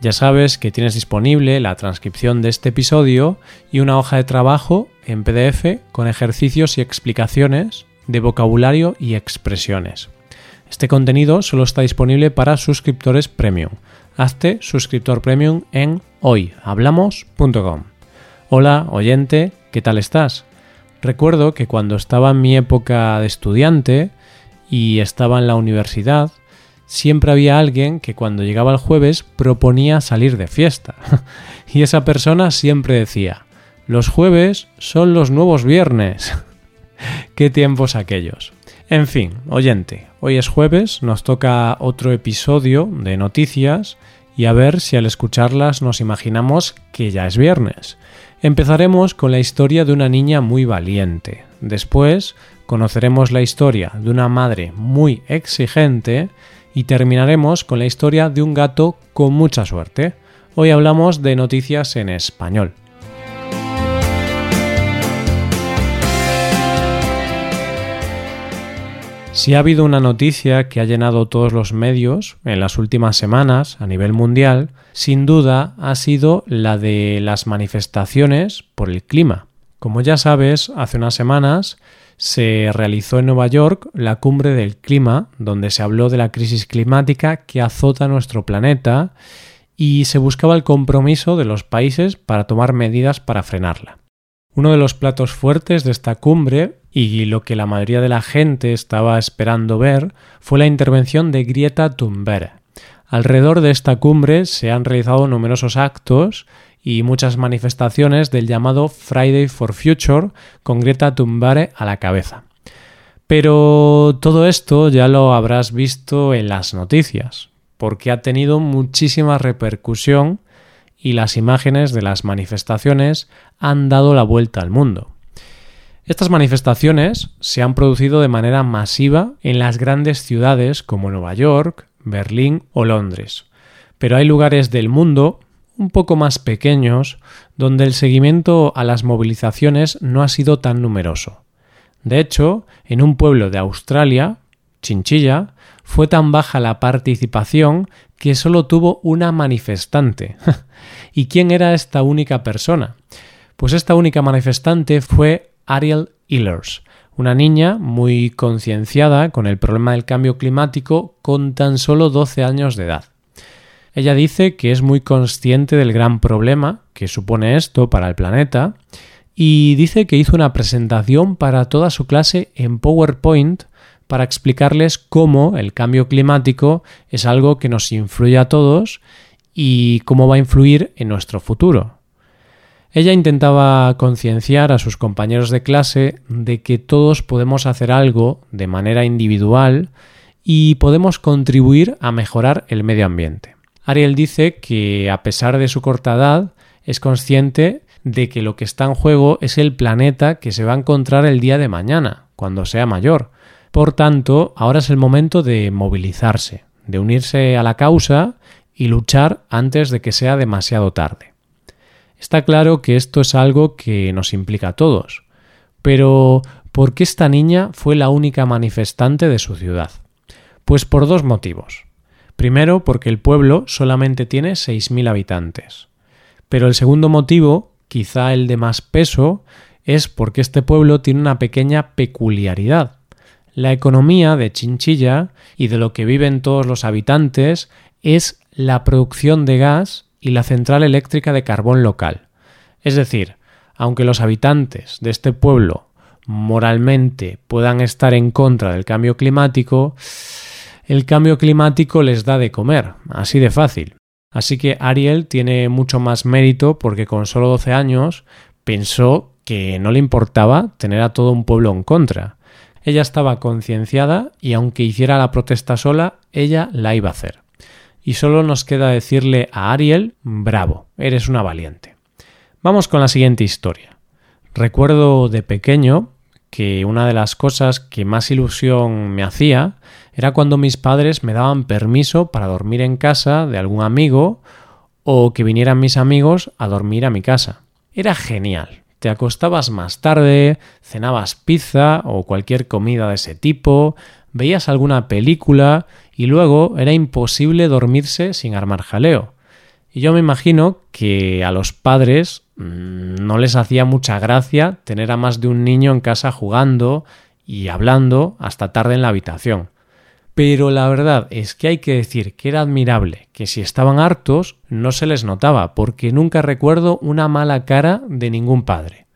Ya sabes que tienes disponible la transcripción de este episodio y una hoja de trabajo en PDF con ejercicios y explicaciones de vocabulario y expresiones. Este contenido solo está disponible para suscriptores premium. Hazte suscriptor premium en hoyhablamos.com. Hola, oyente, ¿qué tal estás? Recuerdo que cuando estaba en mi época de estudiante y estaba en la universidad, siempre había alguien que cuando llegaba el jueves proponía salir de fiesta. y esa persona siempre decía, los jueves son los nuevos viernes. Qué tiempos aquellos. En fin, oyente, hoy es jueves, nos toca otro episodio de noticias y a ver si al escucharlas nos imaginamos que ya es viernes. Empezaremos con la historia de una niña muy valiente. Después conoceremos la historia de una madre muy exigente y terminaremos con la historia de un gato con mucha suerte. Hoy hablamos de noticias en español. Si ha habido una noticia que ha llenado todos los medios en las últimas semanas a nivel mundial, sin duda ha sido la de las manifestaciones por el clima. Como ya sabes, hace unas semanas se realizó en Nueva York la cumbre del clima, donde se habló de la crisis climática que azota nuestro planeta y se buscaba el compromiso de los países para tomar medidas para frenarla. Uno de los platos fuertes de esta cumbre y lo que la mayoría de la gente estaba esperando ver fue la intervención de Greta Thunberg. Alrededor de esta cumbre se han realizado numerosos actos y muchas manifestaciones del llamado Friday for Future con Greta Thunberg a la cabeza. Pero todo esto ya lo habrás visto en las noticias, porque ha tenido muchísima repercusión y las imágenes de las manifestaciones han dado la vuelta al mundo. Estas manifestaciones se han producido de manera masiva en las grandes ciudades como Nueva York, Berlín o Londres. Pero hay lugares del mundo un poco más pequeños, donde el seguimiento a las movilizaciones no ha sido tan numeroso. De hecho, en un pueblo de Australia, Chinchilla, fue tan baja la participación que solo tuvo una manifestante. ¿Y quién era esta única persona? Pues esta única manifestante fue Ariel Ehlers, una niña muy concienciada con el problema del cambio climático con tan solo 12 años de edad. Ella dice que es muy consciente del gran problema que supone esto para el planeta y dice que hizo una presentación para toda su clase en PowerPoint para explicarles cómo el cambio climático es algo que nos influye a todos y cómo va a influir en nuestro futuro. Ella intentaba concienciar a sus compañeros de clase de que todos podemos hacer algo de manera individual y podemos contribuir a mejorar el medio ambiente. Ariel dice que a pesar de su corta edad es consciente de que lo que está en juego es el planeta que se va a encontrar el día de mañana, cuando sea mayor. Por tanto, ahora es el momento de movilizarse, de unirse a la causa y luchar antes de que sea demasiado tarde. Está claro que esto es algo que nos implica a todos, pero ¿por qué esta niña fue la única manifestante de su ciudad? Pues por dos motivos. Primero, porque el pueblo solamente tiene 6.000 habitantes. Pero el segundo motivo, quizá el de más peso, es porque este pueblo tiene una pequeña peculiaridad. La economía de Chinchilla y de lo que viven todos los habitantes es la producción de gas y la central eléctrica de carbón local. Es decir, aunque los habitantes de este pueblo moralmente puedan estar en contra del cambio climático, el cambio climático les da de comer, así de fácil. Así que Ariel tiene mucho más mérito porque con solo 12 años pensó que no le importaba tener a todo un pueblo en contra. Ella estaba concienciada y aunque hiciera la protesta sola, ella la iba a hacer. Y solo nos queda decirle a Ariel, bravo, eres una valiente. Vamos con la siguiente historia. Recuerdo de pequeño que una de las cosas que más ilusión me hacía era cuando mis padres me daban permiso para dormir en casa de algún amigo o que vinieran mis amigos a dormir a mi casa. Era genial. Te acostabas más tarde, cenabas pizza o cualquier comida de ese tipo, veías alguna película y luego era imposible dormirse sin armar jaleo. Y yo me imagino que a los padres mm, no les hacía mucha gracia tener a más de un niño en casa jugando y hablando hasta tarde en la habitación. Pero la verdad es que hay que decir que era admirable que si estaban hartos no se les notaba, porque nunca recuerdo una mala cara de ningún padre.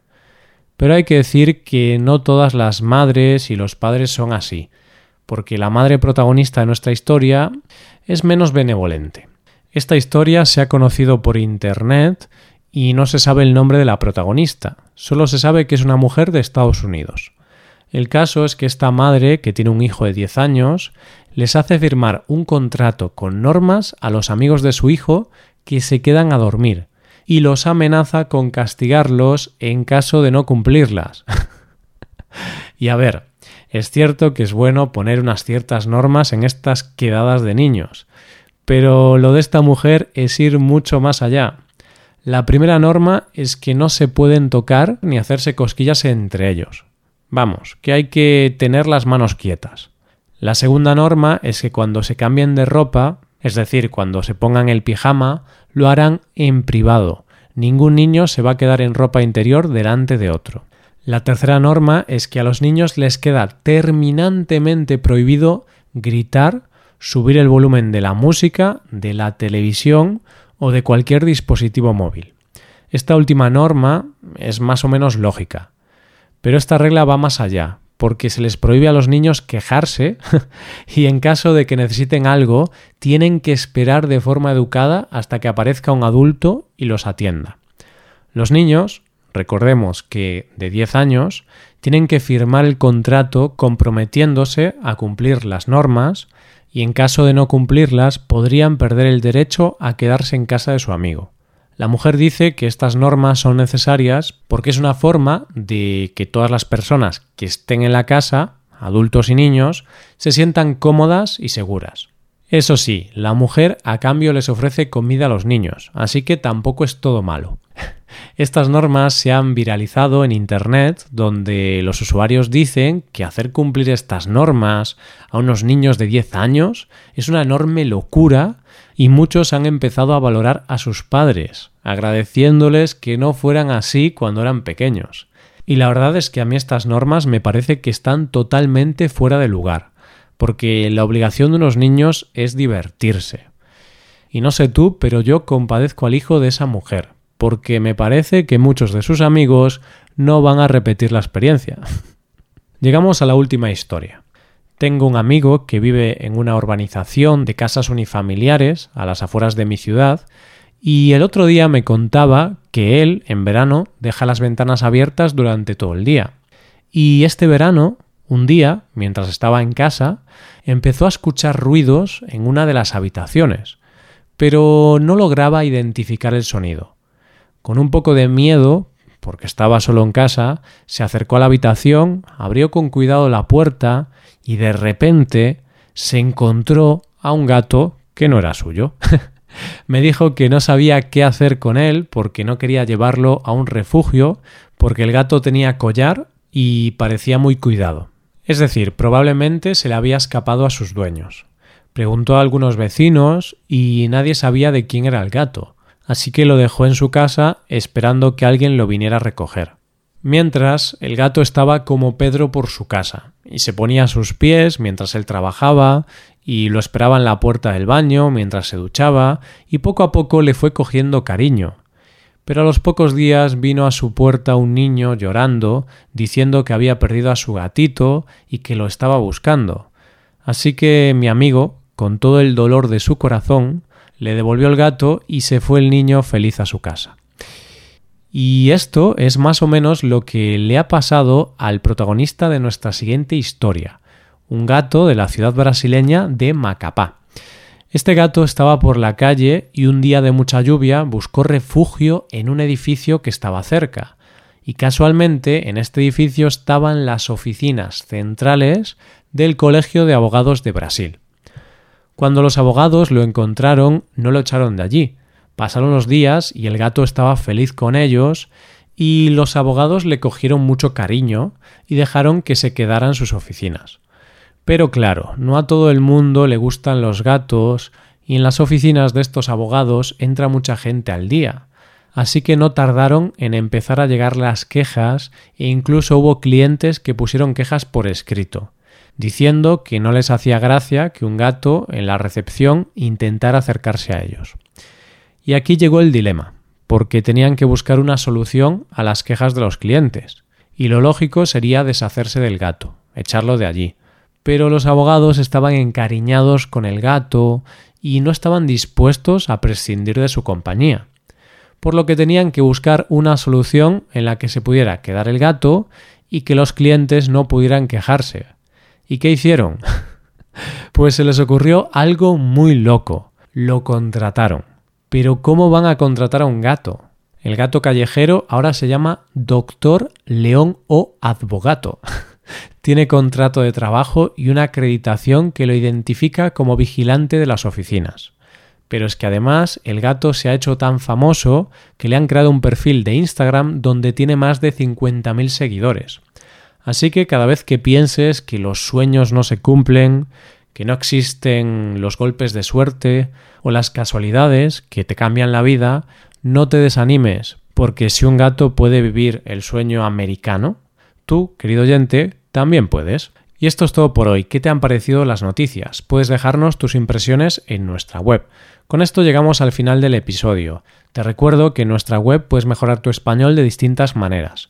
Pero hay que decir que no todas las madres y los padres son así, porque la madre protagonista de nuestra historia es menos benevolente. Esta historia se ha conocido por Internet y no se sabe el nombre de la protagonista, solo se sabe que es una mujer de Estados Unidos. El caso es que esta madre, que tiene un hijo de 10 años, les hace firmar un contrato con normas a los amigos de su hijo que se quedan a dormir y los amenaza con castigarlos en caso de no cumplirlas. y a ver, es cierto que es bueno poner unas ciertas normas en estas quedadas de niños, pero lo de esta mujer es ir mucho más allá. La primera norma es que no se pueden tocar ni hacerse cosquillas entre ellos. Vamos, que hay que tener las manos quietas. La segunda norma es que cuando se cambien de ropa, es decir, cuando se pongan el pijama, lo harán en privado. Ningún niño se va a quedar en ropa interior delante de otro. La tercera norma es que a los niños les queda terminantemente prohibido gritar, subir el volumen de la música, de la televisión o de cualquier dispositivo móvil. Esta última norma es más o menos lógica. Pero esta regla va más allá, porque se les prohíbe a los niños quejarse y en caso de que necesiten algo, tienen que esperar de forma educada hasta que aparezca un adulto y los atienda. Los niños, recordemos que de 10 años, tienen que firmar el contrato comprometiéndose a cumplir las normas y en caso de no cumplirlas podrían perder el derecho a quedarse en casa de su amigo. La mujer dice que estas normas son necesarias porque es una forma de que todas las personas que estén en la casa, adultos y niños, se sientan cómodas y seguras. Eso sí, la mujer a cambio les ofrece comida a los niños, así que tampoco es todo malo. Estas normas se han viralizado en Internet, donde los usuarios dicen que hacer cumplir estas normas a unos niños de 10 años es una enorme locura y muchos han empezado a valorar a sus padres, agradeciéndoles que no fueran así cuando eran pequeños. Y la verdad es que a mí estas normas me parece que están totalmente fuera de lugar, porque la obligación de unos niños es divertirse. Y no sé tú, pero yo compadezco al hijo de esa mujer, porque me parece que muchos de sus amigos no van a repetir la experiencia. Llegamos a la última historia. Tengo un amigo que vive en una urbanización de casas unifamiliares a las afueras de mi ciudad y el otro día me contaba que él, en verano, deja las ventanas abiertas durante todo el día. Y este verano, un día, mientras estaba en casa, empezó a escuchar ruidos en una de las habitaciones, pero no lograba identificar el sonido. Con un poco de miedo, porque estaba solo en casa, se acercó a la habitación, abrió con cuidado la puerta y de repente se encontró a un gato que no era suyo. Me dijo que no sabía qué hacer con él porque no quería llevarlo a un refugio porque el gato tenía collar y parecía muy cuidado. Es decir, probablemente se le había escapado a sus dueños. Preguntó a algunos vecinos y nadie sabía de quién era el gato, así que lo dejó en su casa esperando que alguien lo viniera a recoger. Mientras, el gato estaba como Pedro por su casa, y se ponía a sus pies mientras él trabajaba, y lo esperaba en la puerta del baño mientras se duchaba, y poco a poco le fue cogiendo cariño. Pero a los pocos días vino a su puerta un niño llorando, diciendo que había perdido a su gatito y que lo estaba buscando. Así que mi amigo, con todo el dolor de su corazón, le devolvió el gato y se fue el niño feliz a su casa. Y esto es más o menos lo que le ha pasado al protagonista de nuestra siguiente historia, un gato de la ciudad brasileña de Macapá. Este gato estaba por la calle y un día de mucha lluvia buscó refugio en un edificio que estaba cerca. Y casualmente en este edificio estaban las oficinas centrales del Colegio de Abogados de Brasil. Cuando los abogados lo encontraron, no lo echaron de allí. Pasaron los días y el gato estaba feliz con ellos y los abogados le cogieron mucho cariño y dejaron que se quedara en sus oficinas. Pero claro, no a todo el mundo le gustan los gatos y en las oficinas de estos abogados entra mucha gente al día. Así que no tardaron en empezar a llegar las quejas e incluso hubo clientes que pusieron quejas por escrito, diciendo que no les hacía gracia que un gato en la recepción intentara acercarse a ellos. Y aquí llegó el dilema, porque tenían que buscar una solución a las quejas de los clientes, y lo lógico sería deshacerse del gato, echarlo de allí pero los abogados estaban encariñados con el gato y no estaban dispuestos a prescindir de su compañía, por lo que tenían que buscar una solución en la que se pudiera quedar el gato y que los clientes no pudieran quejarse. ¿Y qué hicieron? pues se les ocurrió algo muy loco. Lo contrataron. Pero ¿cómo van a contratar a un gato? El gato callejero ahora se llama Doctor León o Advogato. Tiene contrato de trabajo y una acreditación que lo identifica como vigilante de las oficinas. Pero es que además el gato se ha hecho tan famoso que le han creado un perfil de Instagram donde tiene más de 50.000 seguidores. Así que cada vez que pienses que los sueños no se cumplen, que no existen los golpes de suerte o las casualidades que te cambian la vida, no te desanimes, porque si un gato puede vivir el sueño americano, tú, querido oyente, también puedes. Y esto es todo por hoy. ¿Qué te han parecido las noticias? Puedes dejarnos tus impresiones en nuestra web. Con esto llegamos al final del episodio. Te recuerdo que en nuestra web puedes mejorar tu español de distintas maneras.